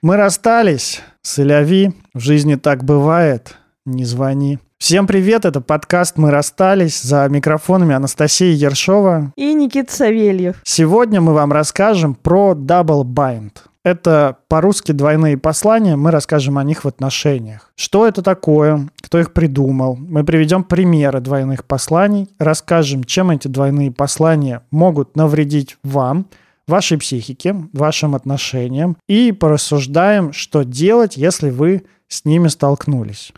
Мы расстались. Соляви. В жизни так бывает. Не звони. Всем привет, это подкаст «Мы расстались». За микрофонами Анастасия Ершова. И Никита Савельев. Сегодня мы вам расскажем про Double Bind. Это по-русски двойные послания, мы расскажем о них в отношениях. Что это такое, кто их придумал. Мы приведем примеры двойных посланий, расскажем, чем эти двойные послания могут навредить вам, вашей психике, вашим отношениям и порассуждаем, что делать, если вы с ними столкнулись.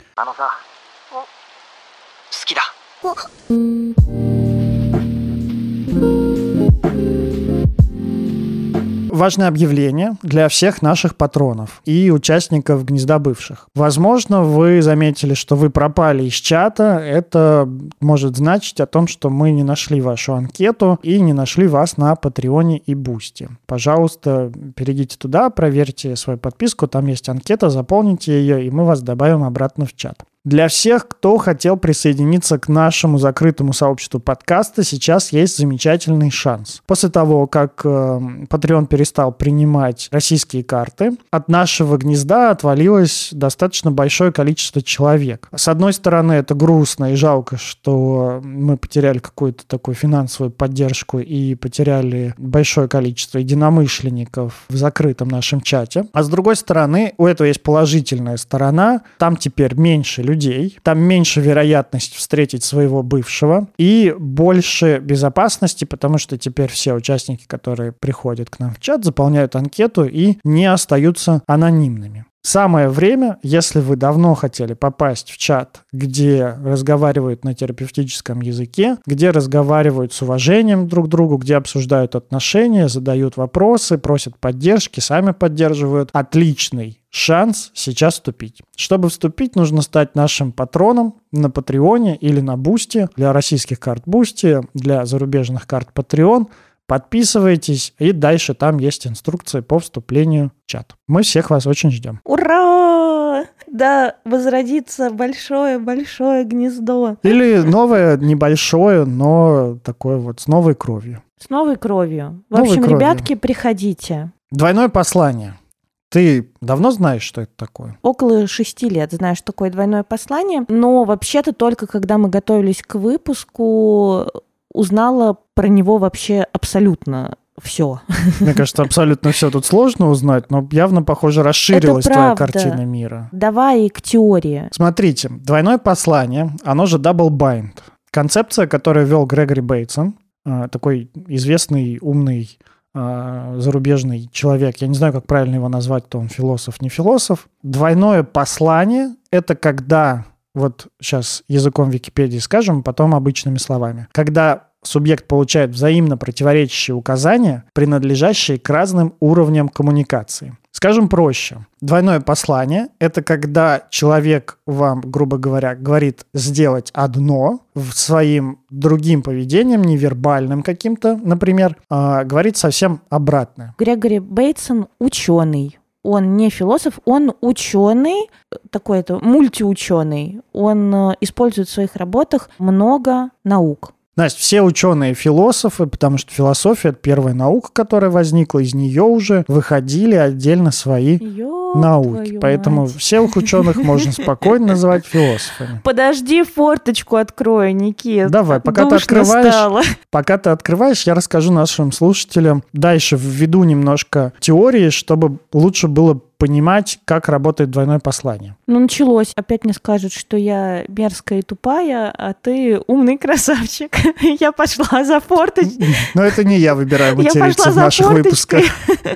Важное объявление для всех наших патронов и участников гнезда бывших. Возможно, вы заметили, что вы пропали из чата. Это может значить о том, что мы не нашли вашу анкету и не нашли вас на Patreon е и Boosty. Пожалуйста, перейдите туда, проверьте свою подписку, там есть анкета, заполните ее, и мы вас добавим обратно в чат. Для всех, кто хотел присоединиться к нашему закрытому сообществу подкаста, сейчас есть замечательный шанс. После того, как э, Patreon перестал принимать российские карты, от нашего гнезда отвалилось достаточно большое количество человек. С одной стороны, это грустно и жалко, что мы потеряли какую-то такую финансовую поддержку и потеряли большое количество единомышленников в закрытом нашем чате. А с другой стороны, у этого есть положительная сторона. Там теперь меньше людей, там меньше вероятность встретить своего бывшего и больше безопасности, потому что теперь все участники, которые приходят к нам в чат, заполняют анкету и не остаются анонимными. Самое время, если вы давно хотели попасть в чат, где разговаривают на терапевтическом языке, где разговаривают с уважением друг к другу, где обсуждают отношения, задают вопросы, просят поддержки, сами поддерживают, отличный шанс сейчас вступить. Чтобы вступить, нужно стать нашим патроном на Patreon е или на Boosty. Для российских карт Boosty, для зарубежных карт Patreon – Подписывайтесь, и дальше там есть инструкции по вступлению в чат. Мы всех вас очень ждем. Ура! Да, возродится большое-большое гнездо. Или новое небольшое, но такое вот с новой кровью. С новой кровью. В Новой общем, кровью. ребятки, приходите. Двойное послание. Ты давно знаешь, что это такое? Около шести лет знаю, что такое двойное послание, но вообще-то только когда мы готовились к выпуску, узнала про него вообще абсолютно все. Мне кажется, абсолютно все тут сложно узнать, но явно, похоже, расширилась твоя картина мира. Давай к теории. Смотрите, двойное послание, оно же double bind. Концепция, которую вел Грегори Бейтсон, э, такой известный, умный э, зарубежный человек. Я не знаю, как правильно его назвать, то он философ, не философ. Двойное послание — это когда, вот сейчас языком Википедии скажем, потом обычными словами, когда субъект получает взаимно противоречащие указания, принадлежащие к разным уровням коммуникации. Скажем проще. Двойное послание – это когда человек вам, грубо говоря, говорит сделать одно своим другим поведением, невербальным каким-то, например, а, говорит совсем обратное. Грегори Бейтсон ученый. Он не философ, он ученый, такой-то мультиученый. Он э, использует в своих работах много наук. Настя, все ученые философы, потому что философия – это первая наука, которая возникла, из нее уже выходили отдельно свои Ёб науки. Поэтому мать. всех ученых можно спокойно называть философами. Подожди, форточку открою, Никит. Давай, пока ты открываешь, стало. Пока ты открываешь, я расскажу нашим слушателям дальше введу немножко теории, чтобы лучше было понимать, как работает двойное послание. Ну, началось. Опять мне скажут, что я мерзкая и тупая, а ты умный красавчик. Я пошла за форточкой. Но это не я выбираю материться в наших выпусках.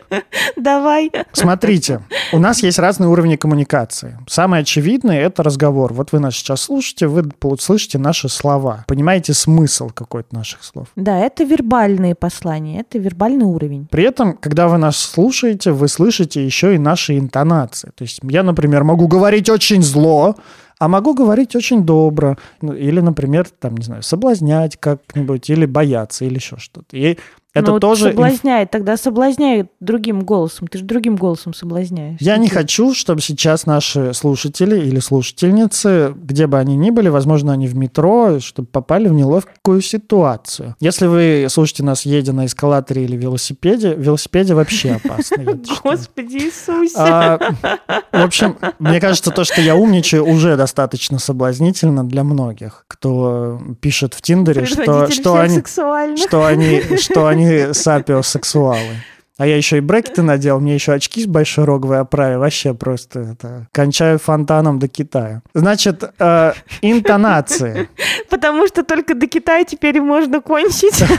Давай. Смотрите, у нас есть разные уровни коммуникации. Самое очевидное – это разговор. Вот вы нас сейчас слушаете, вы слышите наши слова, понимаете смысл какой-то наших слов. Да, это вербальные послания, это вербальный уровень. При этом, когда вы нас слушаете, вы слышите еще и наши интонации. То есть я, например, могу говорить очень зло, а могу говорить очень добро. Ну, Или, например, там, не знаю, соблазнять как-нибудь, или бояться, или еще что-то. И Это Ну, тоже... Соблазняет, тогда соблазняет другим голосом. Ты же другим голосом соблазняешь. Я не хочу, чтобы сейчас наши слушатели или слушательницы, где бы они ни были, возможно, они в метро, чтобы попали в неловкую ситуацию. Если вы слушаете нас, едя на эскалаторе или велосипеде, велосипеде вообще опасно. Господи Иисусе. А, в общем, мне кажется, то, что я умничаю, уже достаточно соблазнительно для многих, кто пишет в Тиндере, что, Предводитель что они, что они, они сапиосексуалы. А я еще и брекеты надел, мне еще очки с большой роговой оправе. Вообще просто это... Кончаю фонтаном до Китая. Значит, э, интонации. Потому что только до Китая теперь можно кончить.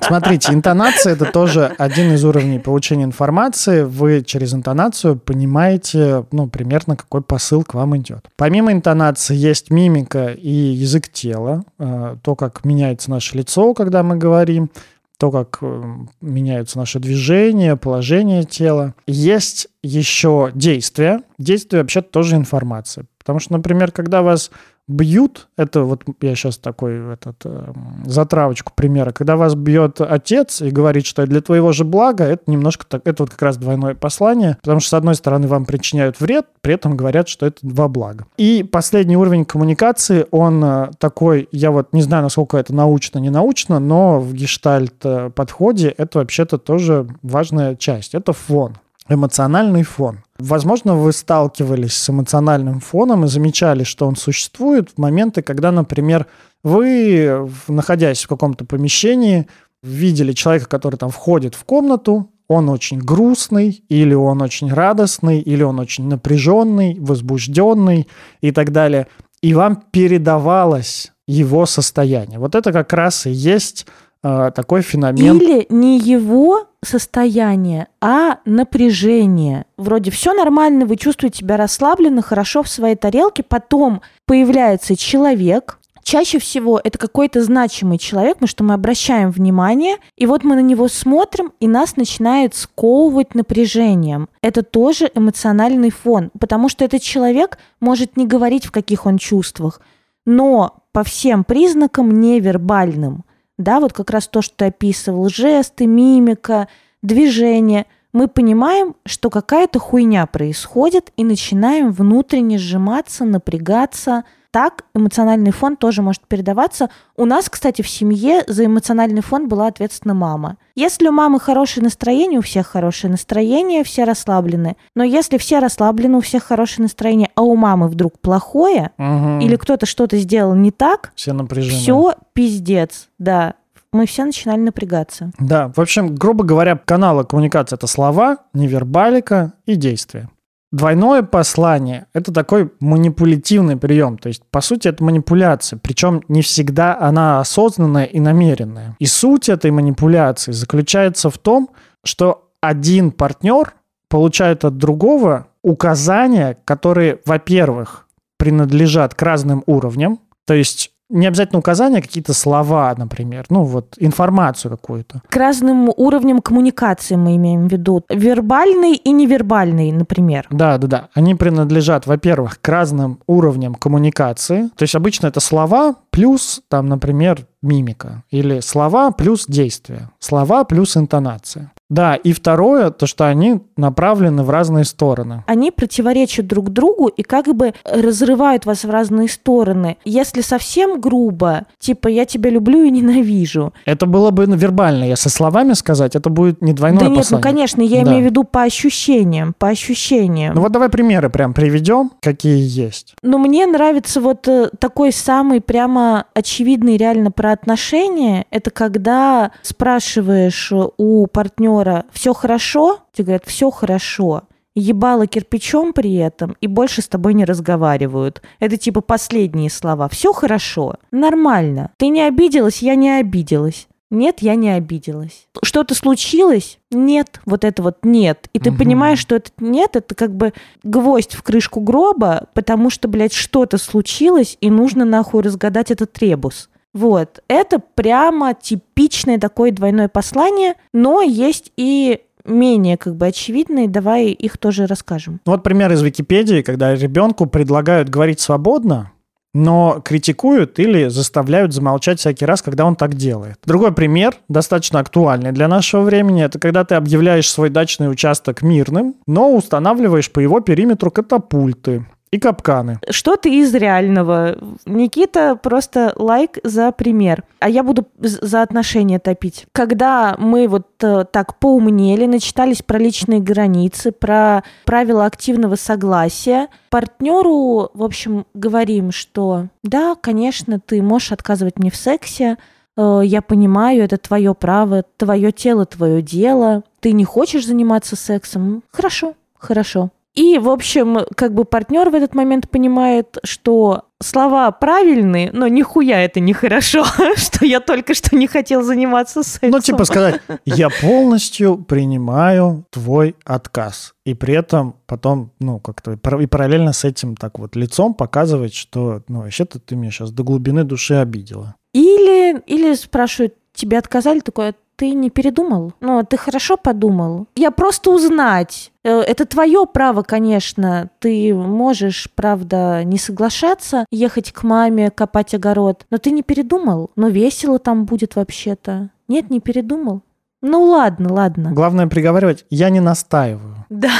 Смотрите, интонация это тоже один из уровней получения информации. Вы через интонацию понимаете, ну, примерно какой посыл к вам идет. Помимо интонации есть мимика и язык тела, э, то, как меняется наше лицо, когда мы говорим, то, как э, меняются наши движения, положение тела. Есть еще действия. Действия вообще тоже информация. Потому что, например, когда вас бьют, это вот я сейчас такой этот, э, затравочку примера, когда вас бьет отец и говорит, что для твоего же блага, это немножко так, это вот как раз двойное послание, потому что с одной стороны вам причиняют вред, при этом говорят, что это во благо. И последний уровень коммуникации, он э, такой, я вот не знаю, насколько это научно, не научно, но в гештальт э, подходе это вообще-то тоже важная часть, это фон эмоциональный фон. Возможно, вы сталкивались с эмоциональным фоном и замечали, что он существует в моменты, когда, например, вы, находясь в каком-то помещении, видели человека, который там входит в комнату, он очень грустный, или он очень радостный, или он очень напряженный, возбужденный и так далее. И вам передавалось его состояние. Вот это как раз и есть такой феномен. Или не его состояние, а напряжение. Вроде все нормально, вы чувствуете себя расслабленно, хорошо в своей тарелке, потом появляется человек, Чаще всего это какой-то значимый человек, потому что мы обращаем внимание, и вот мы на него смотрим, и нас начинает сковывать напряжением. Это тоже эмоциональный фон, потому что этот человек может не говорить, в каких он чувствах, но по всем признакам невербальным. Да, вот как раз то, что ты описывал, жесты, мимика, движение. Мы понимаем, что какая-то хуйня происходит, и начинаем внутренне сжиматься, напрягаться. Так эмоциональный фон тоже может передаваться. У нас, кстати, в семье за эмоциональный фон была ответственна мама. Если у мамы хорошее настроение, у всех хорошее настроение, все расслаблены. Но если все расслаблены, у всех хорошее настроение, а у мамы вдруг плохое, Мгм. или кто-то что-то сделал не так, все напряжены. все пиздец, да. Мы все начинали напрягаться. Да, в общем, грубо говоря, каналы коммуникации это слова, невербалика и действия. Двойное послание – это такой манипулятивный прием, то есть, по сути, это манипуляция, причем не всегда она осознанная и намеренная. И суть этой манипуляции заключается в том, что один партнер получает от другого указания, которые, во-первых, принадлежат к разным уровням, то есть не обязательно указания, а какие-то слова, например, ну вот информацию какую-то. К разным уровням коммуникации мы имеем в виду. Вербальный и невербальный, например. Да, да, да. Они принадлежат, во-первых, к разным уровням коммуникации. То есть обычно это слова плюс, там, например, мимика. Или слова плюс действие. Слова плюс интонация. Да, и второе, то, что они направлены в разные стороны. Они противоречат друг другу и как бы разрывают вас в разные стороны. Если совсем грубо, типа «я тебя люблю и ненавижу». Это было бы вербально, если словами сказать, это будет не двойное да нет, ну послание. конечно, я Да. имею в виду по ощущениям, по ощущениям. Ну вот давай примеры прям приведем, какие есть. Но мне нравится вот э, такой самый прямо очевидный реально про отношения. Это когда спрашиваешь у партнера все хорошо, тебе говорят все хорошо, ебало кирпичом при этом и больше с тобой не разговаривают. Это типа последние слова. Все хорошо, нормально. Ты не обиделась, я не обиделась. Нет, я не обиделась. Что-то случилось? Нет, вот это вот нет. И ты Мгм. понимаешь, что это нет, это как бы гвоздь в крышку гроба, потому что, блядь, что-то случилось, и нужно нахуй разгадать этот ребус. Вот. Это прямо типичное такое двойное послание, но есть и менее как бы очевидные, давай их тоже расскажем. Ну, Вот пример из Википедии, когда ребенку предлагают говорить свободно, но критикуют или заставляют замолчать всякий раз, когда он так делает. Другой пример, достаточно актуальный для нашего времени, это когда ты объявляешь свой дачный участок мирным, но устанавливаешь по его периметру катапульты. И капканы. Что-то из реального. Никита, просто лайк за пример. А я буду за отношения топить. Когда мы вот э, так поумнели, начитались про личные границы, про правила активного согласия, партнеру, в общем, говорим, что да, конечно, ты можешь отказывать мне в сексе, э, я понимаю, это твое право, твое тело, твое дело. Ты не хочешь заниматься сексом? Хорошо, хорошо. И, в общем, как бы партнер в этот момент понимает, что слова правильные, но нихуя это нехорошо, что я только что не хотел заниматься сексом. Ну, типа сказать, я полностью принимаю твой отказ. И при этом потом, ну, как-то и параллельно с этим так вот лицом показывать, что, ну, вообще-то ты меня сейчас до глубины души обидела. Или, или спрашивают, тебе отказали, такое, ты не передумал? Ну, ты хорошо подумал? Я просто узнать. Э, это твое право, конечно. Ты можешь, правда, не соглашаться, ехать к маме, копать огород. Но ты не передумал? Но весело там будет вообще-то. Нет, не передумал. Ну ладно, ладно. Главное приговаривать, я не настаиваю. Да.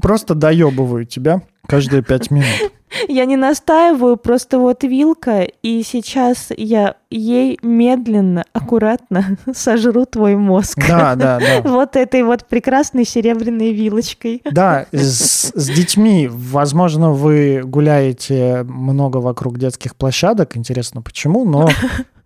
Просто доебываю тебя каждые пять минут. Я не настаиваю, просто вот вилка, и сейчас я ей медленно, аккуратно сожру твой мозг. Да, да, да. Вот этой вот прекрасной серебряной вилочкой. Да, с, с детьми, возможно, вы гуляете много вокруг детских площадок, интересно почему, но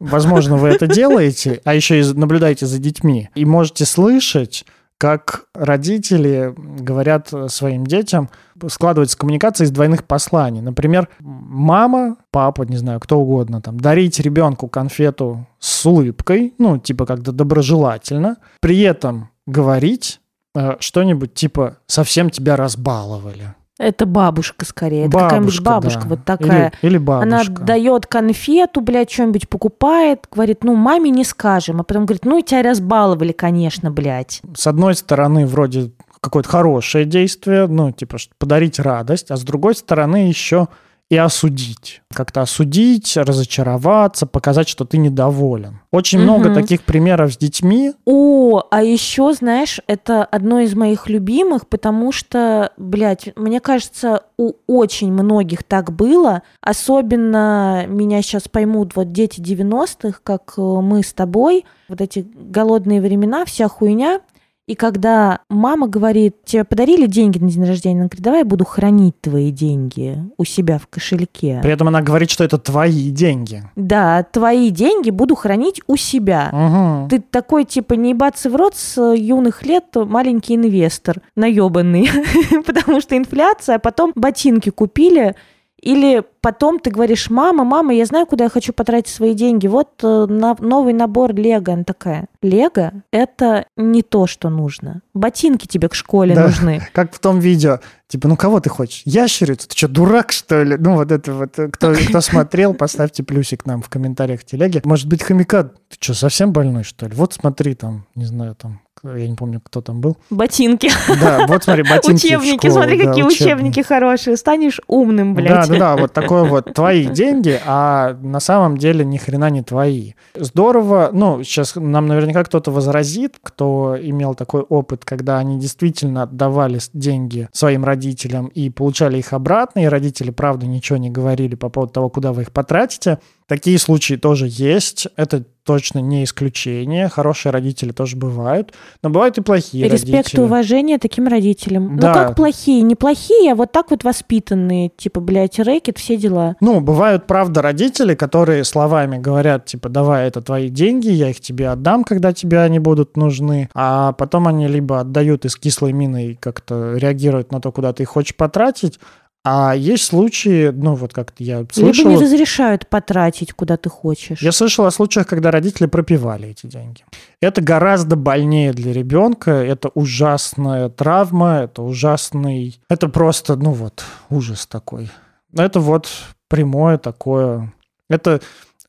возможно, вы это делаете, а еще и наблюдаете за детьми, и можете слышать как родители говорят своим детям, складывается коммуникация из двойных посланий. Например, мама, папа, не знаю, кто угодно, там, дарить ребенку конфету с улыбкой, ну, типа как-то доброжелательно, при этом говорить э, что-нибудь типа «совсем тебя разбаловали». Это бабушка скорее. Это какая-нибудь бабушка да. вот такая. Или, или бабушка. Она дает конфету, блядь, что-нибудь покупает, говорит, ну, маме не скажем. А потом говорит, ну, тебя разбаловали, конечно, блядь. С одной стороны, вроде какое-то хорошее действие, ну, типа, подарить радость, а с другой стороны еще и осудить. Как-то осудить, разочароваться, показать, что ты недоволен. Очень угу. много таких примеров с детьми. О, а еще, знаешь, это одно из моих любимых, потому что, блядь, мне кажется, у очень многих так было. Особенно меня сейчас поймут вот дети 90-х, как э, мы с тобой. Вот эти голодные времена, вся хуйня. И когда мама говорит, тебе подарили деньги на день рождения, она говорит, давай я буду хранить твои деньги у себя в кошельке. При этом она говорит, что это твои деньги. Да, твои деньги буду хранить у себя. Угу. Ты такой, типа, не ебаться в рот с юных лет, маленький инвестор, наебанный. Потому что инфляция, а потом ботинки купили, или потом ты говоришь, мама, мама, я знаю, куда я хочу потратить свои деньги. Вот э, на, новый набор Лего. Она такая, Лего – это не то, что нужно. Ботинки тебе к школе да, нужны. Как в том видео. Типа, ну кого ты хочешь? Ящерицу? Ты что, дурак, что ли? Ну вот это вот. Э, кто, кто смотрел, поставьте плюсик нам в комментариях телеги. Может быть, хомяка, ты что, совсем больной, что ли? Вот смотри там, не знаю, там, я не помню, кто там был. Ботинки. Да, вот смотри, ботинки Учебники, школу, смотри, да, какие учебники. учебники хорошие. Станешь умным, блядь. Да, да, да, вот такое вот твои деньги, а на самом деле ни хрена не твои. Здорово, ну, сейчас нам наверняка кто-то возразит, кто имел такой опыт, когда они действительно отдавали деньги своим родителям и получали их обратно, и родители, правда, ничего не говорили по поводу того, куда вы их потратите. Такие случаи тоже есть. Это точно не исключение. Хорошие родители тоже бывают. Но бывают и плохие Респект родители. Респект и уважение таким родителям. Да. Ну как плохие? Не плохие, а вот так вот воспитанные. Типа, блядь, рэкет, все дела. Ну, бывают, правда, родители, которые словами говорят, типа, давай, это твои деньги, я их тебе отдам, когда тебе они будут нужны. А потом они либо отдают из кислой мины и как-то реагируют на то, куда ты их хочешь потратить, а есть случаи, ну вот как-то я слышал... Либо не разрешают потратить, куда ты хочешь. Я слышал о случаях, когда родители пропивали эти деньги. Это гораздо больнее для ребенка, это ужасная травма, это ужасный... Это просто, ну вот, ужас такой. Это вот прямое такое... Это...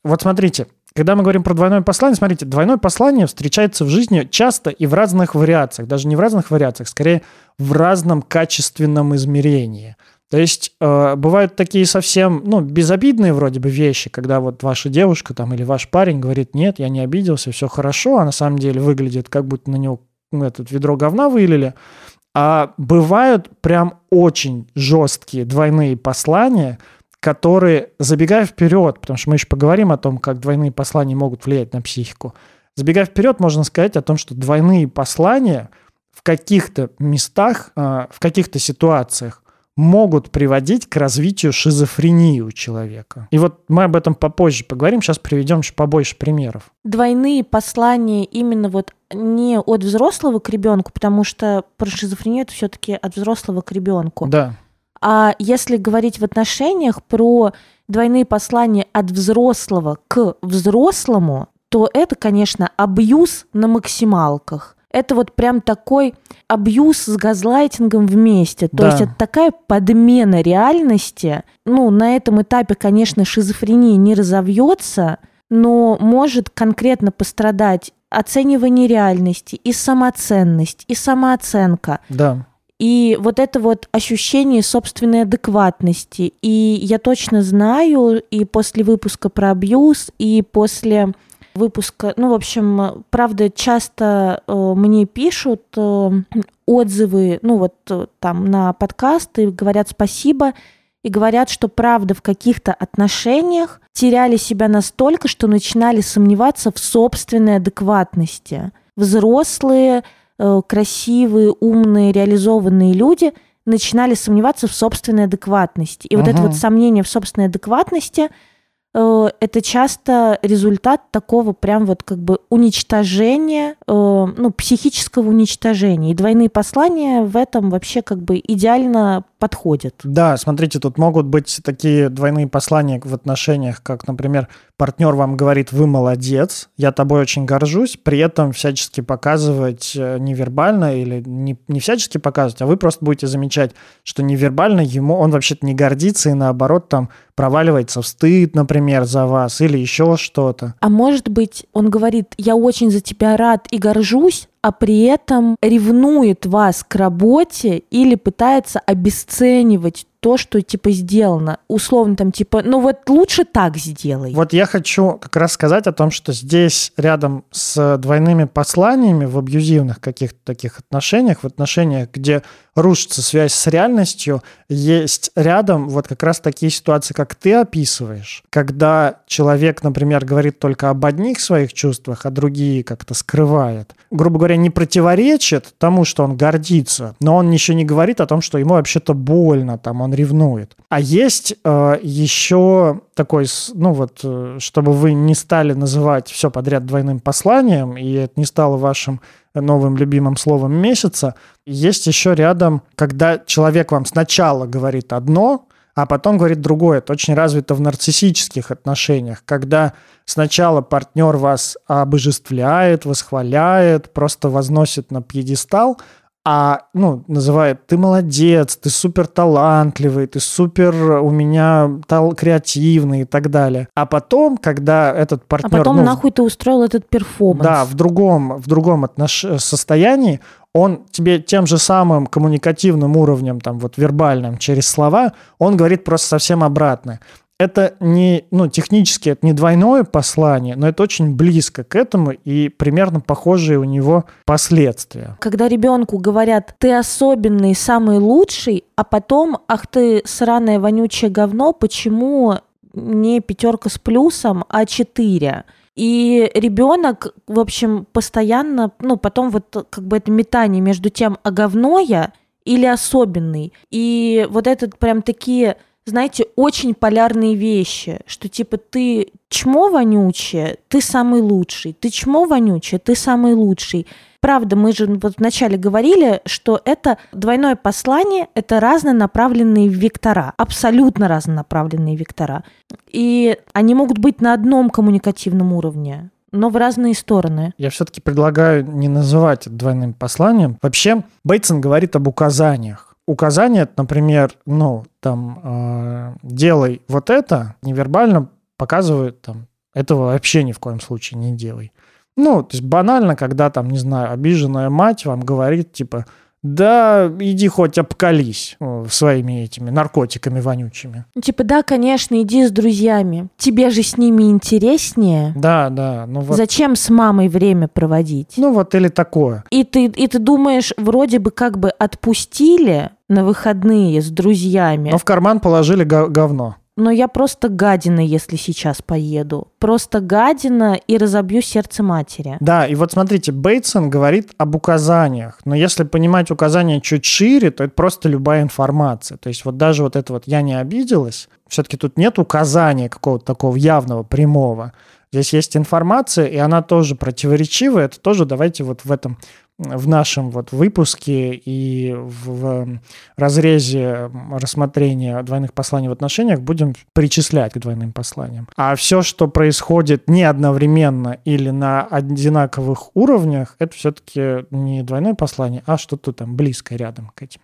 Вот смотрите, когда мы говорим про двойное послание, смотрите, двойное послание встречается в жизни часто и в разных вариациях. Даже не в разных вариациях, скорее в разном качественном измерении – то есть э, бывают такие совсем, ну, безобидные вроде бы вещи, когда вот ваша девушка там или ваш парень говорит, нет, я не обиделся, все хорошо, а на самом деле выглядит, как будто на него ну, этот ведро говна вылили. А бывают прям очень жесткие двойные послания, которые, забегая вперед, потому что мы еще поговорим о том, как двойные послания могут влиять на психику, забегая вперед, можно сказать о том, что двойные послания в каких-то местах, а, в каких-то ситуациях могут приводить к развитию шизофрении у человека. И вот мы об этом попозже поговорим, сейчас приведем еще побольше примеров. Двойные послания именно вот не от взрослого к ребенку, потому что про шизофрению это все-таки от взрослого к ребенку. Да. А если говорить в отношениях про двойные послания от взрослого к взрослому, то это, конечно, абьюз на максималках это вот прям такой абьюз с газлайтингом вместе. То да. есть это такая подмена реальности. Ну, на этом этапе, конечно, шизофрения не разовьется, но может конкретно пострадать оценивание реальности, и самоценность, и самооценка. Да. И вот это вот ощущение собственной адекватности. И я точно знаю, и после выпуска про абьюз, и после выпуска. Ну, в общем, правда, часто э, мне пишут э, отзывы, ну, вот э, там на подкасты, говорят спасибо, и говорят, что правда в каких-то отношениях теряли себя настолько, что начинали сомневаться в собственной адекватности. Взрослые, красивые, умные, реализованные люди начинали сомневаться в собственной адекватности. И uh-huh. вот это вот сомнение в собственной адекватности – это часто результат такого прям вот как бы уничтожения, э, ну, психического уничтожения. И двойные послания в этом вообще как бы идеально подходят. Да, смотрите, тут могут быть такие двойные послания в отношениях, как, например, партнер вам говорит, вы молодец, я тобой очень горжусь, при этом всячески показывать э, невербально или не, не всячески показывать, а вы просто будете замечать, что невербально ему он вообще-то не гордится и наоборот там проваливается в стыд, например, за вас или еще что-то. А может быть, он говорит, я очень за тебя рад и горжусь, а при этом ревнует вас к работе или пытается обесценивать то, что типа сделано. Условно там типа, ну вот лучше так сделай. Вот я хочу как раз сказать о том, что здесь рядом с двойными посланиями в абьюзивных каких-то таких отношениях, в отношениях, где рушится связь с реальностью, есть рядом вот как раз такие ситуации, как ты описываешь, когда человек, например, говорит только об одних своих чувствах, а другие как-то скрывает. Грубо говоря, не противоречит тому, что он гордится, но он еще не говорит о том, что ему вообще-то больно, там он ревнует. А есть э, еще такой, ну вот, э, чтобы вы не стали называть все подряд двойным посланием, и это не стало вашим новым любимым словом месяца, есть еще рядом, когда человек вам сначала говорит одно, а потом говорит другое. Это очень развито в нарциссических отношениях, когда сначала партнер вас обожествляет, восхваляет, просто возносит на пьедестал, а, ну, называет, ты молодец, ты супер талантливый, ты супер у меня тал креативный и так далее. А потом, когда этот партнер... А потом ну, нахуй ты устроил этот перформанс. Да, в другом, в другом отнош... состоянии, он тебе тем же самым коммуникативным уровнем, там вот вербальным, через слова, он говорит просто совсем обратное это не, ну, технически это не двойное послание, но это очень близко к этому и примерно похожие у него последствия. Когда ребенку говорят, ты особенный, самый лучший, а потом, ах ты сраное вонючее говно, почему не пятерка с плюсом, а четыре? И ребенок, в общем, постоянно, ну, потом вот как бы это метание между тем, а говно я или особенный. И вот этот прям такие знаете, очень полярные вещи, что типа ты чмо вонючее, ты самый лучший, ты чмо вонючее, ты самый лучший. Правда, мы же вот вначале говорили, что это двойное послание, это разнонаправленные вектора, абсолютно разнонаправленные вектора. И они могут быть на одном коммуникативном уровне, но в разные стороны. Я все-таки предлагаю не называть это двойным посланием. Вообще, Бейтсон говорит об указаниях указание, например, ну, там, э, делай вот это, невербально показывает, там, этого вообще ни в коем случае не делай. Ну, то есть банально, когда там, не знаю, обиженная мать вам говорит, типа, да иди хоть обкались э, своими этими наркотиками вонючими. Типа, да, конечно, иди с друзьями. Тебе же с ними интереснее. Да, да. Ну вот, Зачем с мамой время проводить? ну вот или такое. И ты, и ты думаешь, вроде бы как бы отпустили на выходные с друзьями, Но в карман положили го- говно. Но я просто гадина, если сейчас поеду. Просто гадина и разобью сердце матери. Да, и вот смотрите, Бейтсон говорит об указаниях. Но если понимать указания чуть шире, то это просто любая информация. То есть вот даже вот это вот «я не обиделась», все-таки тут нет указания какого-то такого явного, прямого. Здесь есть информация, и она тоже противоречивая. Это тоже давайте вот в этом в нашем вот выпуске и в, разрезе рассмотрения двойных посланий в отношениях будем причислять к двойным посланиям. А все, что происходит не одновременно или на одинаковых уровнях, это все-таки не двойное послание, а что-то там близкое рядом к этим.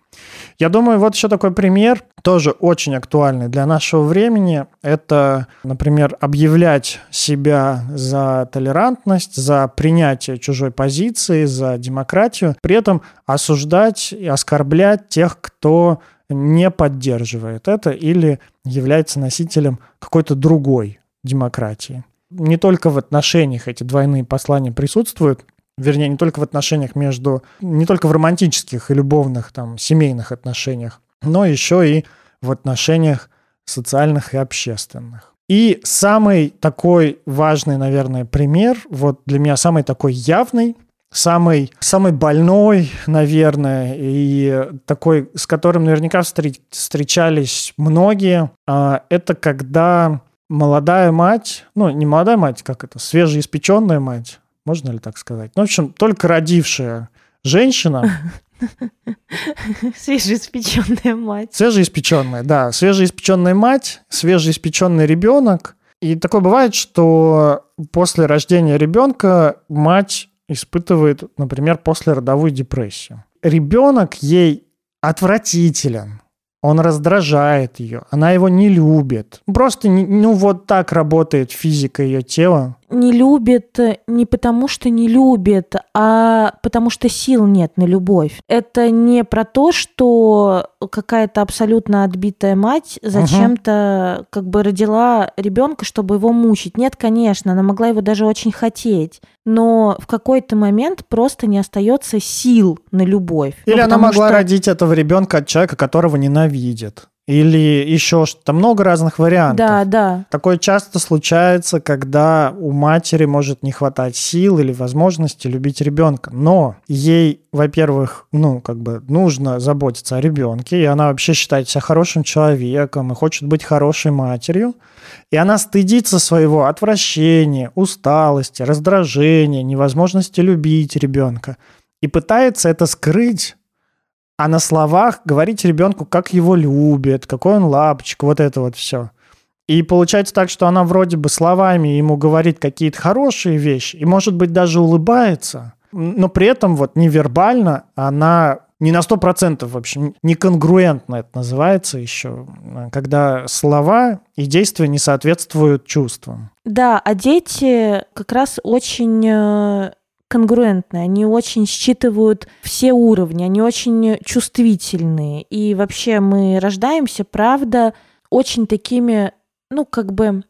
Я думаю, вот еще такой пример, тоже очень актуальный для нашего времени. Это, например, объявлять себя за толерантность, за принятие чужой позиции, за демократию, при этом осуждать и оскорблять тех, кто не поддерживает это или является носителем какой-то другой демократии. Не только в отношениях эти двойные послания присутствуют, вернее, не только в отношениях между, не только в романтических и любовных, там, семейных отношениях, но еще и в отношениях социальных и общественных. И самый такой важный, наверное, пример, вот для меня самый такой явный, самый, самый больной, наверное, и такой, с которым наверняка встр- встречались многие, а, это когда молодая мать, ну, не молодая мать, как это, свежеиспеченная мать, можно ли так сказать? Ну, в общем, только родившая женщина, Свежеиспеченная мать. свежеиспеченная, да, свежеиспеченная мать, свежеиспеченный ребенок. И такое бывает, что после рождения ребенка мать испытывает, например, послеродовую депрессию. Ребенок ей отвратителен, он раздражает ее, она его не любит. Просто, ну, вот так работает физика ее тела. Не любит э, не потому, что не любит, а потому что сил нет на любовь. Это не про то, что какая-то абсолютно отбитая мать зачем-то как бы родила ребенка, чтобы его мучить. Нет, конечно, она могла его даже очень хотеть. Но в какой-то момент просто не остается сил на любовь. Ну, Или она потому могла что- родить этого ребенка от человека, которого ненавидит. Или еще что-то. Много разных вариантов. Да, да. Такое часто случается, когда у матери может не хватать сил или возможности любить ребенка. Но ей, во-первых, ну, как бы нужно заботиться о ребенке, и она вообще считает себя хорошим человеком и хочет быть хорошей матерью. И она стыдится своего отвращения, усталости, раздражения, невозможности любить ребенка. И пытается это скрыть а на словах говорить ребенку, как его любят, какой он лапочка, вот это вот все. И получается так, что она вроде бы словами ему говорит какие-то хорошие вещи, и, может быть, даже улыбается, но при этом вот невербально она не на 100% в общем, неконгруентно это называется еще, когда слова и действия не соответствуют чувствам. Да, а дети как раз очень конгруентные, они очень считывают все уровни, они очень чувствительные. И вообще мы рождаемся, правда, очень такими, ну, как бы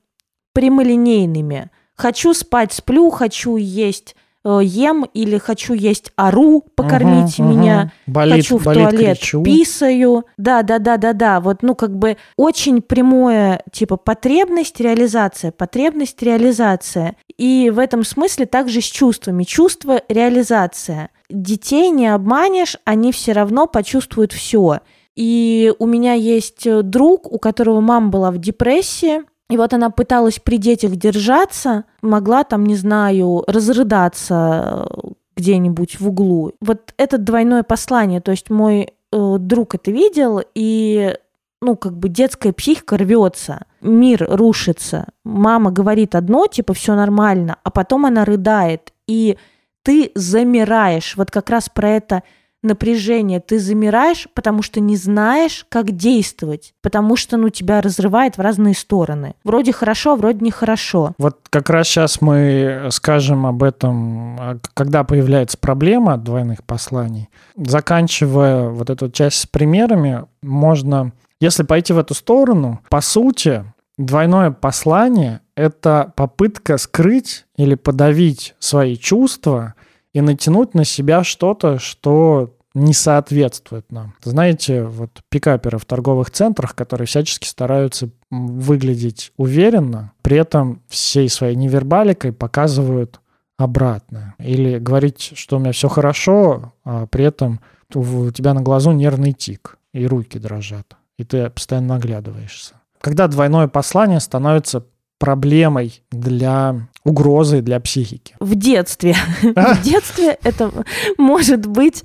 прямолинейными. Хочу спать, сплю, хочу есть, ем, или хочу есть, ору, покормите Мгм, меня. мгм. Болит, хочу в болит, туалет, кричу. писаю. Да, да, да, да, да. Вот, ну, как бы очень прямое, типа, потребность, реализация, потребность, реализация. И в этом смысле также с чувствами. Чувство, реализация. Детей не обманешь, они все равно почувствуют все. И у меня есть э, друг, у которого мама была в депрессии, и вот она пыталась при детях держаться, могла там, не знаю, разрыдаться э, где-нибудь в углу. Вот это двойное послание. То есть мой э, друг это видел, и ну, как бы детская психика рвется, мир рушится. Мама говорит одно, типа, все нормально, а потом она рыдает, и ты замираешь. Вот как раз про это напряжение, ты замираешь, потому что не знаешь, как действовать, потому что, ну, тебя разрывает в разные стороны. Вроде хорошо, вроде нехорошо. Вот как раз сейчас мы скажем об этом, а, когда появляется проблема двойных посланий. Заканчивая вот эту часть с примерами, можно, если пойти в эту сторону, по сути, двойное послание — это попытка скрыть или подавить свои чувства — и натянуть на себя что-то, что не соответствует нам. Знаете, вот пикаперы в торговых центрах, которые всячески стараются выглядеть уверенно, при этом всей своей невербаликой показывают обратное. Или говорить, что у меня все хорошо, а при этом у тебя на глазу нервный тик, и руки дрожат, и ты постоянно наглядываешься. Когда двойное послание становится проблемой для угрозы для психики? В детстве. А? В детстве это может быть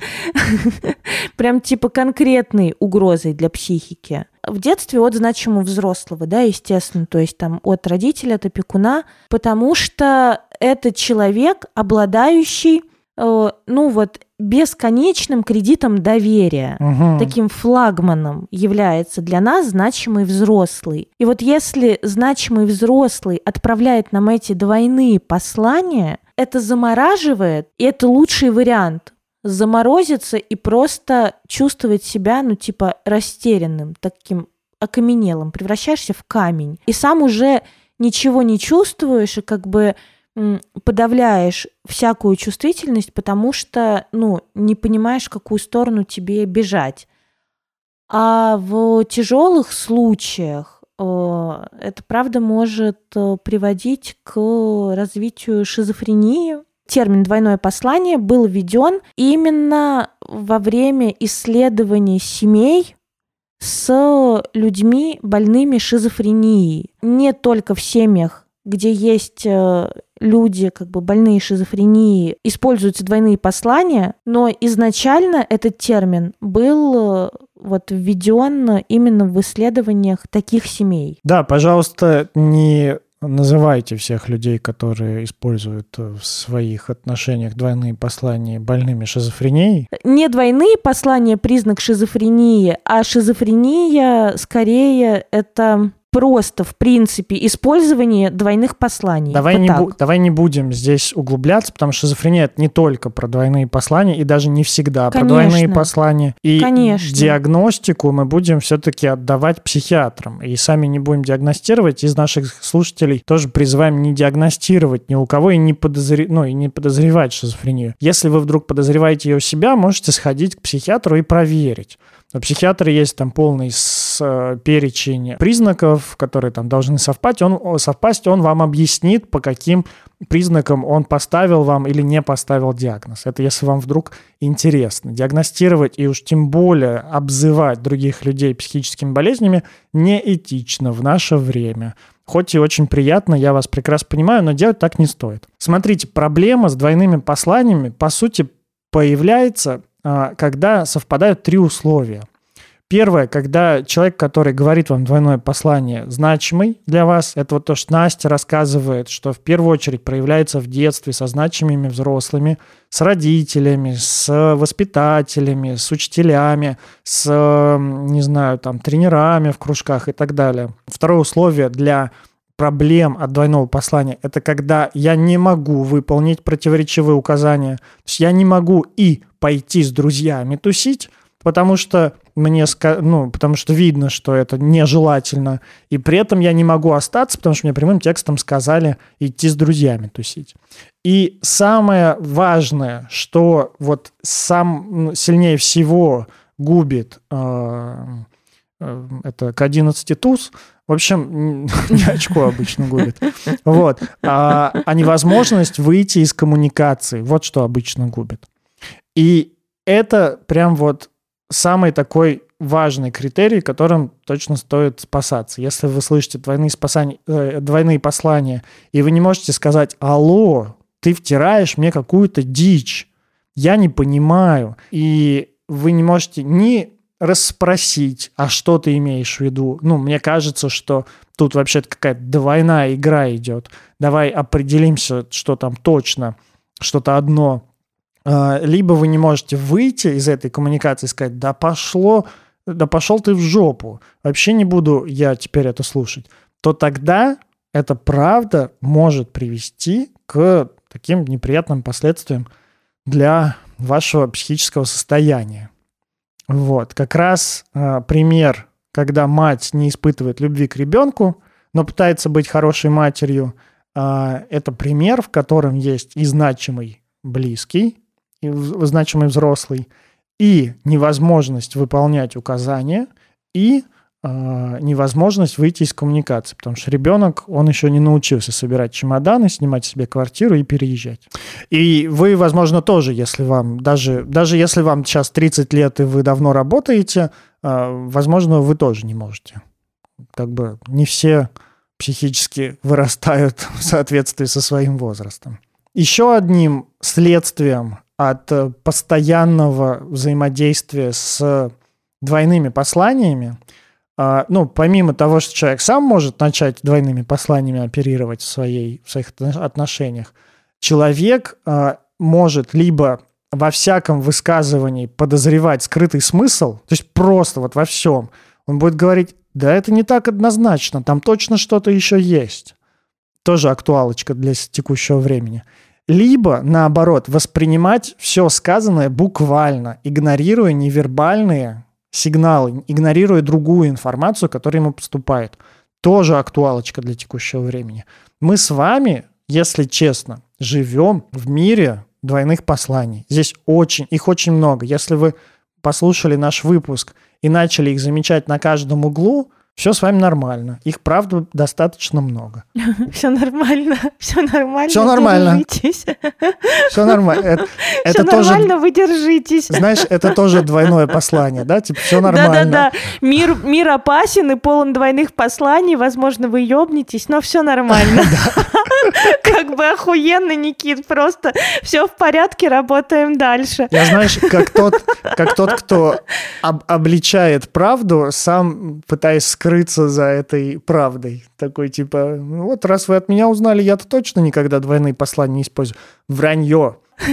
прям типа конкретной угрозой для психики. В детстве от значимого взрослого, да, естественно, то есть там от родителя, от опекуна, потому что это человек, обладающий ну вот бесконечным кредитом доверия. Угу. Таким флагманом является для нас значимый взрослый. И вот если значимый взрослый отправляет нам эти двойные послания, это замораживает, и это лучший вариант заморозиться и просто чувствовать себя, ну, типа, растерянным, таким окаменелым, превращаешься в камень. И сам уже ничего не чувствуешь, и как бы подавляешь всякую чувствительность, потому что, ну, не понимаешь, в какую сторону тебе бежать. А в тяжелых случаях э, это, правда, может э, приводить к развитию шизофрении. Термин «двойное послание» был введен именно во время исследований семей с людьми больными шизофренией. Не только в семьях, где есть э, люди, как бы больные шизофренией, используются двойные послания, но изначально этот термин был э, вот введен именно в исследованиях таких семей. Да, пожалуйста, не называйте всех людей, которые используют в своих отношениях двойные послания больными шизофренией. Не двойные послания признак шизофрении, а шизофрения скорее это просто, в принципе, использование двойных посланий. Давай, не, бу- давай не будем здесь углубляться, потому что шизофрения это не только про двойные послания, и даже не всегда Конечно. про двойные послания. И Конечно. диагностику мы будем все-таки отдавать психиатрам. И сами не будем диагностировать. Из наших слушателей тоже призываем не диагностировать ни у кого и не, подозр... ну, и не подозревать шизофрению. Если вы вдруг подозреваете ее у себя, можете сходить к психиатру и проверить. У психиатра есть там полный с, э, перечень признаков, которые там должны совпасть. Он, совпасть, он вам объяснит, по каким признакам он поставил вам или не поставил диагноз. Это если вам вдруг интересно. Диагностировать и уж тем более обзывать других людей психическими болезнями неэтично в наше время. Хоть и очень приятно, я вас прекрасно понимаю, но делать так не стоит. Смотрите, проблема с двойными посланиями, по сути, появляется а, когда совпадают три условия. Первое, когда человек, который говорит вам двойное послание, значимый для вас, это вот то, что Настя рассказывает, что в первую очередь проявляется в детстве со значимыми взрослыми, с родителями, с воспитателями, с учителями, с, не знаю, там, тренерами в кружках и так далее. Второе условие для проблем от двойного послания – это когда я не могу выполнить противоречивые указания. То есть я не могу и пойти с друзьями тусить, потому что мне, ну, потому что видно, что это нежелательно, и при этом я не могу остаться, потому что мне прямым текстом сказали идти с друзьями тусить. И самое важное, что вот сам сильнее всего губит э, э, это к 11 туз, в общем, не очко обычно губит. Вот. А, а невозможность выйти из коммуникации. Вот что обычно губит. И это прям вот самый такой важный критерий, которым точно стоит спасаться. Если вы слышите двойные, спасания, э, двойные послания, и вы не можете сказать «Алло, ты втираешь мне какую-то дичь, я не понимаю», и вы не можете ни расспросить, а что ты имеешь в виду. Ну, мне кажется, что тут вообще-то какая-то двойная игра идет. Давай определимся, что там точно что-то одно либо вы не можете выйти из этой коммуникации и сказать, да пошло, да пошел ты в жопу, вообще не буду я теперь это слушать, то тогда это правда может привести к таким неприятным последствиям для вашего психического состояния. Вот, как раз э, пример, когда мать не испытывает любви к ребенку, но пытается быть хорошей матерью, э, это пример, в котором есть и значимый близкий, значимый взрослый, и невозможность выполнять указания, и э, невозможность выйти из коммуникации, потому что ребенок, он еще не научился собирать чемоданы, снимать себе квартиру и переезжать. И вы, возможно, тоже, если вам, даже, даже если вам сейчас 30 лет и вы давно работаете, э, возможно, вы тоже не можете. Как бы не все психически вырастают в соответствии со своим возрастом. Еще одним следствием от постоянного взаимодействия с двойными посланиями а, ну, помимо того, что человек сам может начать двойными посланиями оперировать в, своей, в своих отношениях, человек а, может либо во всяком высказывании подозревать скрытый смысл, то есть просто вот во всем, он будет говорить, да это не так однозначно, там точно что-то еще есть. Тоже актуалочка для текущего времени. Либо, наоборот, воспринимать все сказанное буквально, игнорируя невербальные сигналы, игнорируя другую информацию, которая ему поступает. Тоже актуалочка для текущего времени. Мы с вами, если честно, живем в мире двойных посланий. Здесь очень, их очень много. Если вы послушали наш выпуск и начали их замечать на каждом углу, все с вами нормально. Их, правда, достаточно много. Все нормально, все нормально. Все нормально. Все нормально. Все нормально, вы держитесь. Знаешь, это тоже двойное послание, да? Типа, все нормально. Да-да-да. Мир, мир опасен и полон двойных посланий. Возможно, вы ёбнетесь, но все нормально. Как бы охуенно, Никит. Просто все в порядке, работаем дальше. Я, знаешь, как тот, как тот кто об, обличает правду, сам пытаясь скрыться за этой правдой. Такой типа, «Ну вот раз вы от меня узнали, я-то точно никогда двойные послания не использую. Вранье.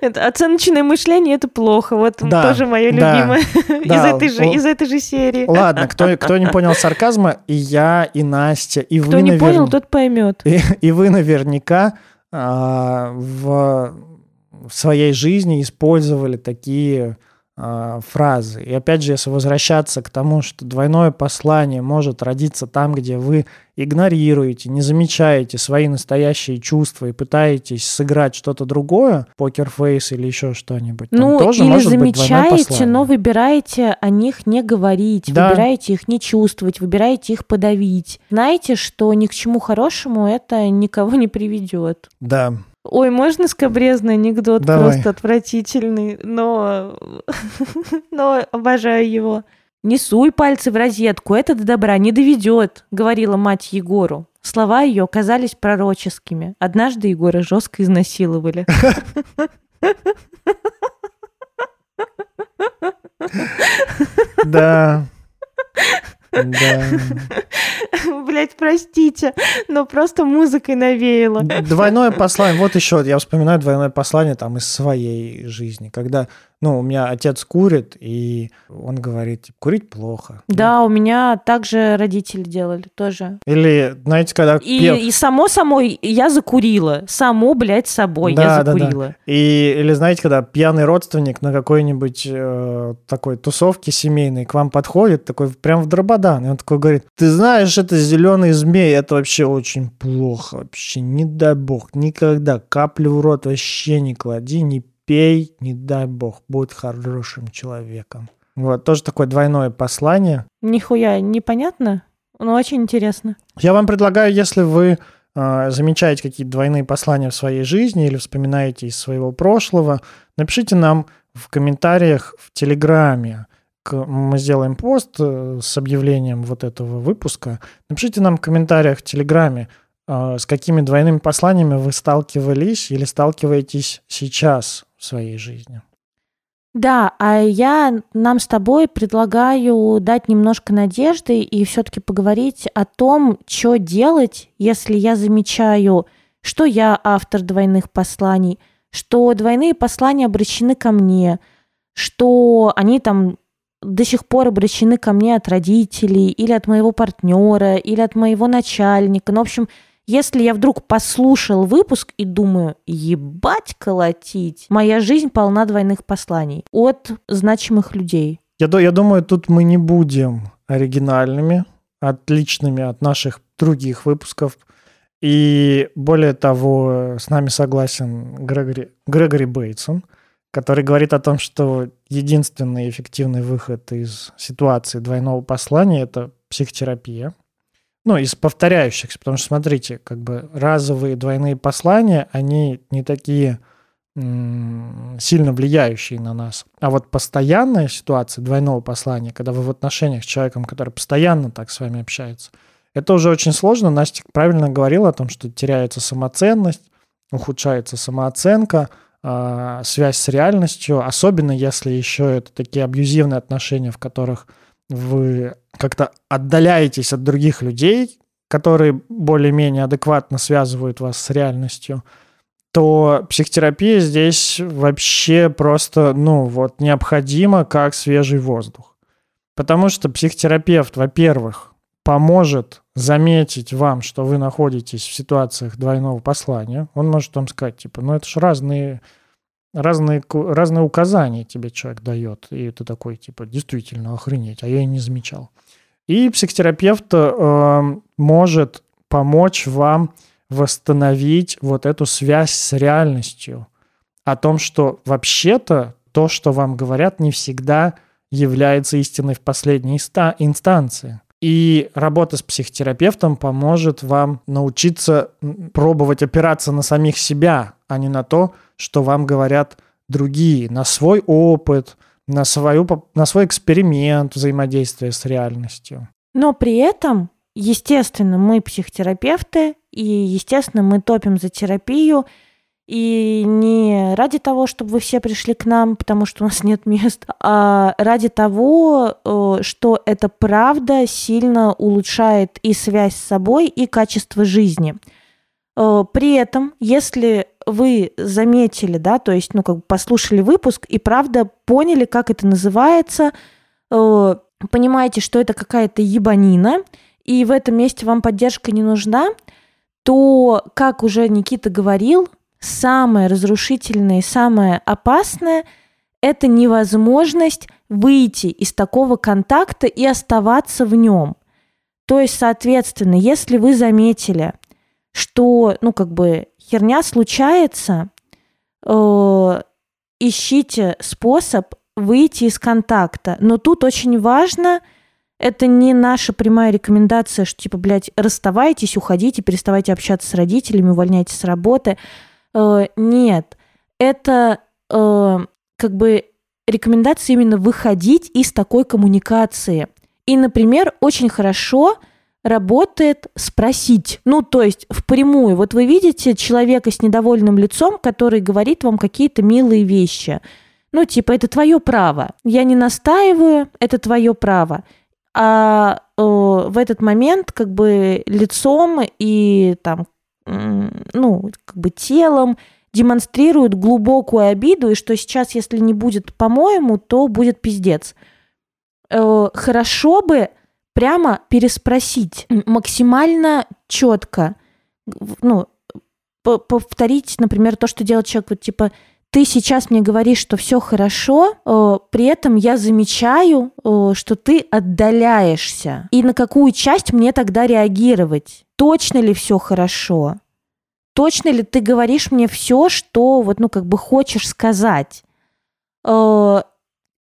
Это оценочное мышление это плохо. Вот да, тоже мое любимое да. из, этой же, из этой же серии. Ладно, кто, кто не понял сарказма, и я, и Настя, и кто вы, не понял, тот поймет. И, и вы наверняка а, в, в своей жизни использовали такие фразы. И опять же, если возвращаться к тому, что двойное послание может родиться там, где вы игнорируете, не замечаете свои настоящие чувства и пытаетесь сыграть что-то другое, покерфейс или еще что-нибудь. Ну, тоже или может замечаете, но выбираете о них не говорить, да. выбираете их не чувствовать, выбираете их подавить. Знаете, что ни к чему хорошему это никого не приведет. Да, Ой, можно скобрезный анекдот, Давай. просто отвратительный, но... но обожаю его. «Не суй пальцы в розетку, это до добра не доведет», — говорила мать Егору. Слова ее казались пророческими. Однажды Егора жестко изнасиловали. Да. Да. Блять, простите, но просто музыкой навеяло. Двойное послание. Вот еще, я вспоминаю двойное послание там из своей жизни, когда ну, у меня отец курит, и он говорит, типа, курить плохо. Да, у меня также родители делали тоже. Или, знаете, когда... И, пьем... и само самой я закурила. Само, блядь, собой да, я закурила. Да, да. И, или, знаете, когда пьяный родственник на какой-нибудь э, такой тусовке семейной к вам подходит, такой прям в дрободан, и он такой говорит, ты знаешь, это зеленый змей, это вообще очень плохо, вообще, не дай бог, никогда каплю в рот вообще не клади, не пей, не дай бог, будь хорошим человеком. Вот, тоже такое двойное послание. Нихуя непонятно, но очень интересно. Я вам предлагаю, если вы э, замечаете какие-то двойные послания в своей жизни или вспоминаете из своего прошлого, напишите нам в комментариях в Телеграме. Мы сделаем пост э, с объявлением вот этого выпуска. Напишите нам в комментариях в Телеграме, э, с какими двойными посланиями вы сталкивались или сталкиваетесь сейчас в своей жизни. Да, а я нам с тобой предлагаю дать немножко надежды и все-таки поговорить о том, что делать, если я замечаю, что я автор двойных посланий, что двойные послания обращены ко мне, что они там до сих пор обращены ко мне от родителей или от моего партнера или от моего начальника. Ну, в общем, если я вдруг послушал выпуск и думаю, ебать колотить, моя жизнь полна двойных посланий от значимых людей. Я, я думаю, тут мы не будем оригинальными, отличными от наших других выпусков. И более того, с нами согласен Грегори, Грегори Бейтсон, который говорит о том, что единственный эффективный выход из ситуации двойного послания – это психотерапия. Ну, из повторяющихся, потому что, смотрите, как бы разовые двойные послания, они не такие сильно влияющие на нас. А вот постоянная ситуация двойного послания, когда вы в отношениях с человеком, который постоянно так с вами общается, это уже очень сложно. Настя правильно говорила о том, что теряется самоценность, ухудшается самооценка, а, связь с реальностью, особенно если еще это такие абьюзивные отношения, в которых вы как-то отдаляетесь от других людей, которые более-менее адекватно связывают вас с реальностью, то психотерапия здесь вообще просто, ну, вот необходима как свежий воздух. Потому что психотерапевт, во-первых, поможет заметить вам, что вы находитесь в ситуациях двойного послания. Он может вам сказать, типа, ну это же разные, разные, разные указания тебе человек дает. И ты такой, типа, действительно, охренеть, а я и не замечал. И психотерапевт э, может помочь вам восстановить вот эту связь с реальностью. О том, что вообще-то то, что вам говорят, не всегда является истиной в последней инстанции. И работа с психотерапевтом поможет вам научиться пробовать опираться на самих себя, а не на то, что вам говорят другие, на свой опыт, на, свою, на свой эксперимент взаимодействия с реальностью. Но при этом, естественно, мы психотерапевты, и, естественно, мы топим за терапию, и не ради того, чтобы вы все пришли к нам, потому что у нас нет мест, а ради того, э, что это правда сильно улучшает и связь с собой, и качество жизни. Э, при этом, если вы заметили, да, то есть, ну, как бы послушали выпуск и правда поняли, как это называется, э, понимаете, что это какая-то ебанина, и в этом месте вам поддержка не нужна, то, как уже Никита говорил, самое разрушительное и самое опасное – это невозможность выйти из такого контакта и оставаться в нем. То есть, соответственно, если вы заметили, что, ну, как бы херня случается, э, ищите способ выйти из контакта. Но тут очень важно, это не наша прямая рекомендация, что типа, блядь, расставайтесь, уходите, переставайте общаться с родителями, увольняйтесь с работы – Э, нет, это э, как бы рекомендация именно выходить из такой коммуникации. И, например, очень хорошо работает спросить. Ну, то есть впрямую. Вот вы видите человека с недовольным лицом, который говорит вам какие-то милые вещи. Ну, типа, это твое право. Я не настаиваю, это твое право. А э, в этот момент как бы лицом и там ну, как бы телом демонстрируют глубокую обиду, и что сейчас, если не будет по-моему, то будет пиздец. Э, хорошо бы прямо переспросить максимально четко, ну, повторить, например, то, что делает человек, вот типа, ты сейчас мне говоришь, что все хорошо, э, при этом я замечаю, э, что ты отдаляешься. И на какую часть мне тогда реагировать? Точно ли все хорошо? Точно ли ты говоришь мне все, что вот, ну, как бы хочешь сказать? Э,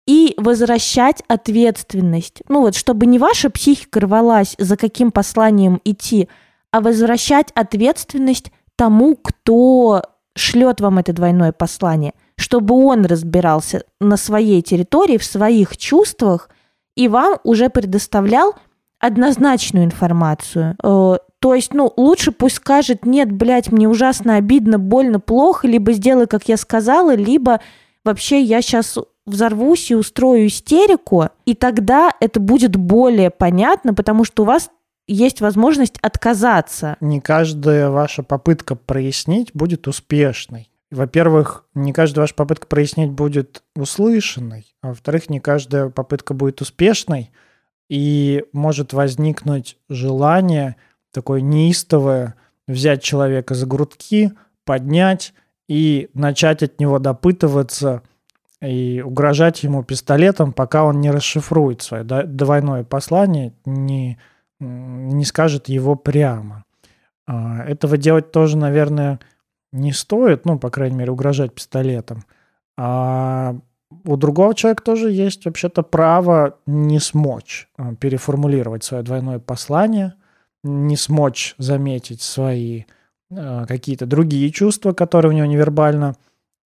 и возвращать ответственность. Ну вот, чтобы не ваша психика рвалась, за каким посланием идти, а возвращать ответственность тому, кто шлет вам это двойное послание, чтобы он разбирался на своей территории, в своих чувствах, и вам уже предоставлял однозначную информацию. Э, то есть, ну, лучше пусть скажет, нет, блядь, мне ужасно обидно, больно, плохо, либо сделай, как я сказала, либо вообще я сейчас взорвусь и устрою истерику, и тогда это будет более понятно, потому что у вас есть возможность отказаться. Не каждая ваша попытка прояснить будет успешной. во-первых, не каждая ваша попытка прояснить будет услышанной, а во-вторых, не каждая попытка будет успешной, и может возникнуть желание такое неистовое взять человека за грудки, поднять и начать от него допытываться и угрожать ему пистолетом, пока он не расшифрует свое двойное послание, не, не скажет его прямо. А, этого делать тоже, наверное, не стоит, ну, по крайней мере, угрожать пистолетом. А у другого человека тоже есть вообще-то право не смочь а, переформулировать свое двойное послание, не смочь заметить свои а, какие-то другие чувства, которые у него невербально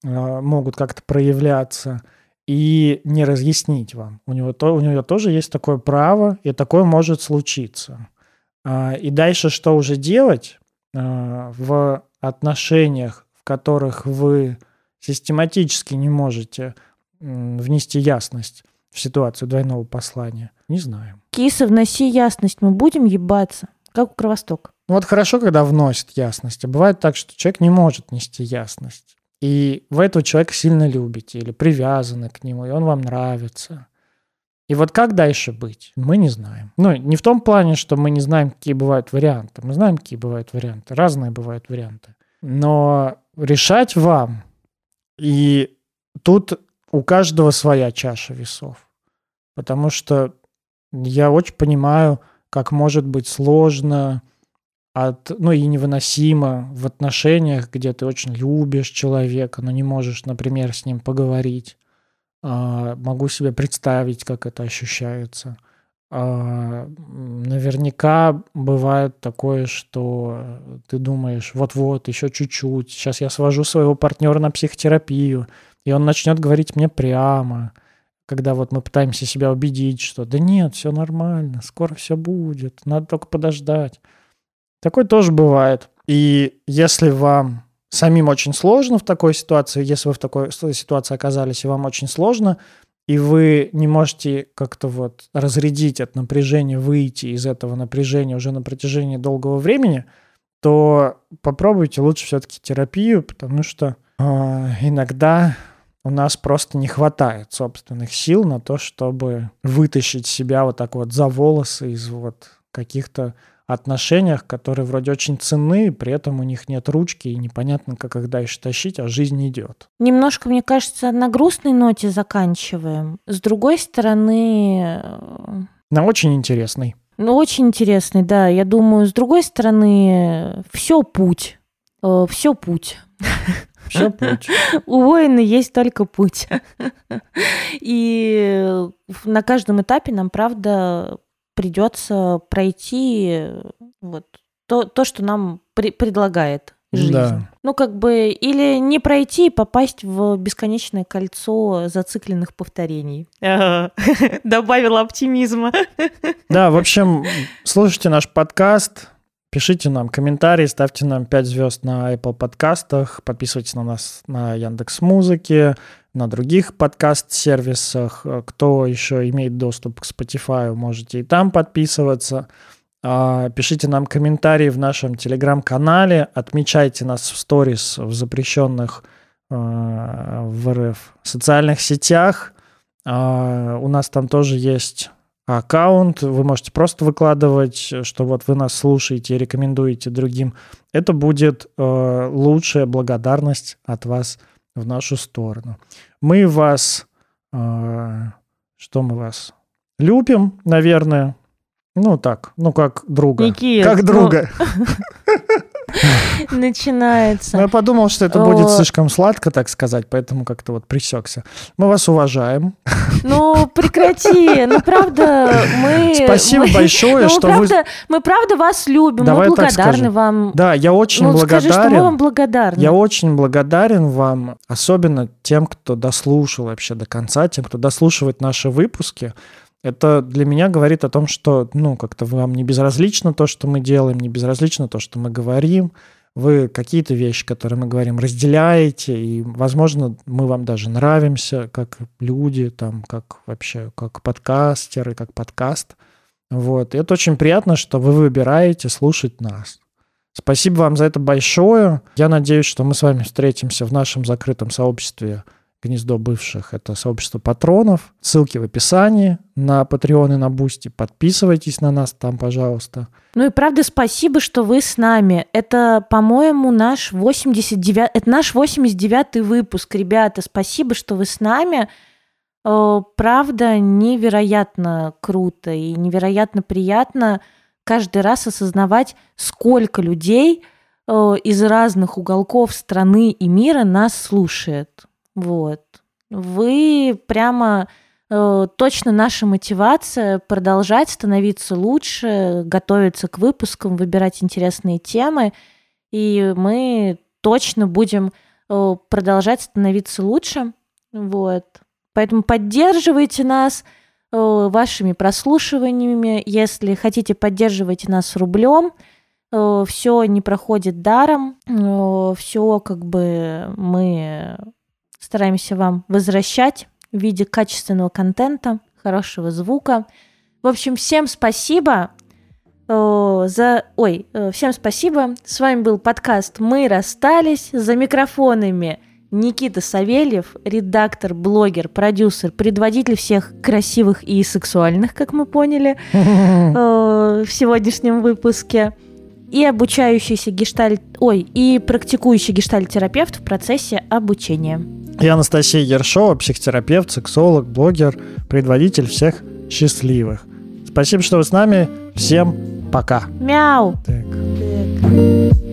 могут как-то проявляться, и не разъяснить вам. У него, то, у него тоже есть такое право, и такое может случиться. И дальше что уже делать в отношениях, в которых вы систематически не можете внести ясность в ситуацию двойного послания? Не знаю. Киса, вноси ясность, мы будем ебаться, как у Кровосток. Ну вот хорошо, когда вносит ясность, а бывает так, что человек не может нести ясность. И вы этого человека сильно любите или привязаны к нему, и он вам нравится. И вот как дальше быть, мы не знаем. Ну, не в том плане, что мы не знаем, какие бывают варианты. Мы знаем, какие бывают варианты. Разные бывают варианты. Но решать вам. И тут у каждого своя чаша весов. Потому что я очень понимаю, как может быть сложно от, ну и невыносимо в отношениях, где ты очень любишь человека, но не можешь, например, с ним поговорить а, могу себе представить, как это ощущается. А, наверняка бывает такое, что ты думаешь, вот-вот, еще чуть-чуть, сейчас я свожу своего партнера на психотерапию, и он начнет говорить мне прямо, когда вот мы пытаемся себя убедить, что да нет, все нормально, скоро все будет, надо только подождать. Такое тоже бывает. И если вам самим очень сложно в такой ситуации, если вы в такой ситуации оказались, и вам очень сложно, и вы не можете как-то вот разрядить от напряжения, выйти из этого напряжения уже на протяжении долгого времени, то попробуйте лучше все-таки терапию, потому что э, иногда у нас просто не хватает собственных сил на то, чтобы вытащить себя вот так вот за волосы из вот каких-то отношениях, которые вроде очень ценны, при этом у них нет ручки и непонятно, как их дальше тащить, а жизнь идет. Немножко, мне кажется, на грустной ноте заканчиваем. С другой стороны... Э, на очень интересный. Ну, очень интересный, да. Я думаю, с другой стороны, все путь. Э, все путь. Все путь. У воина есть только путь. И на каждом этапе нам, правда, придется пройти вот то, то что нам при- предлагает жизнь. Да. Ну, как бы, или не пройти и попасть в бесконечное кольцо зацикленных повторений. Добавила оптимизма. Да, в общем, слушайте наш подкаст, пишите нам комментарии, ставьте нам 5 звезд на Apple подкастах, подписывайтесь на нас на Яндекс Музыке, на других подкаст-сервисах. Э, кто еще имеет доступ к Spotify, можете и там подписываться. А, пишите нам комментарии в нашем телеграм-канале, отмечайте нас в сторис в запрещенных э, в РФ социальных сетях. А, у нас там тоже есть аккаунт, вы можете просто выкладывать, что вот вы нас слушаете и рекомендуете другим. Это будет э, лучшая благодарность от вас в нашу сторону. Мы вас... Э, что мы вас? Любим, наверное. Ну так, ну как друга. Никит, как друга. Ну... Начинается. Ну, я подумал, что это будет слишком сладко, так сказать, поэтому как-то вот присекся. Мы вас уважаем. Ну, прекрати. Ну, правда, мы... Спасибо мы, большое, ну, что правда, вы... Мы, правда, вас любим. Давай мы благодарны вам. Да, я очень ну, благодарен. Скажи, что мы вам благодарны. Я очень благодарен вам, особенно тем, кто дослушал вообще до конца, тем, кто дослушивает наши выпуски. Это для меня говорит о том, что, ну, как-то вам не безразлично то, что мы делаем, не безразлично то, что мы говорим. Вы какие-то вещи, которые мы говорим, разделяете, и, возможно, мы вам даже нравимся, как люди, там, как вообще, как подкастеры, как подкаст. Вот. И это очень приятно, что вы выбираете слушать нас. Спасибо вам за это большое. Я надеюсь, что мы с вами встретимся в нашем закрытом сообществе гнездо бывших. Это сообщество патронов. Ссылки в описании на Patreon и на Boosty. Подписывайтесь на нас там, пожалуйста. Ну и правда, спасибо, что вы с нами. Это, по-моему, наш 89... Это наш 89-й выпуск, ребята. Спасибо, что вы с нами. Э, правда, невероятно круто и невероятно приятно каждый раз осознавать, сколько людей э, из разных уголков страны и мира нас слушает. Вот. Вы прямо э, точно наша мотивация продолжать становиться лучше, готовиться к выпускам, выбирать интересные темы. И мы точно будем э, продолжать становиться лучше. Вот. Поэтому поддерживайте нас э, вашими прослушиваниями. Если хотите, поддерживайте нас рублем. Э, все не проходит даром. Э, все как бы мы стараемся вам возвращать в виде качественного контента, хорошего звука. В общем, всем спасибо э, за... Ой, э, всем спасибо. С вами был подкаст «Мы расстались». За микрофонами Никита Савельев, редактор, блогер, продюсер, предводитель всех красивых и сексуальных, как мы поняли э, в сегодняшнем выпуске и обучающийся гештальт... Ой, и практикующий гештальт-терапевт в процессе обучения. Я Анастасия Ершова, психотерапевт, сексолог, блогер, предводитель всех счастливых. Спасибо, что вы с нами. Всем пока. Мяу. Так. Так.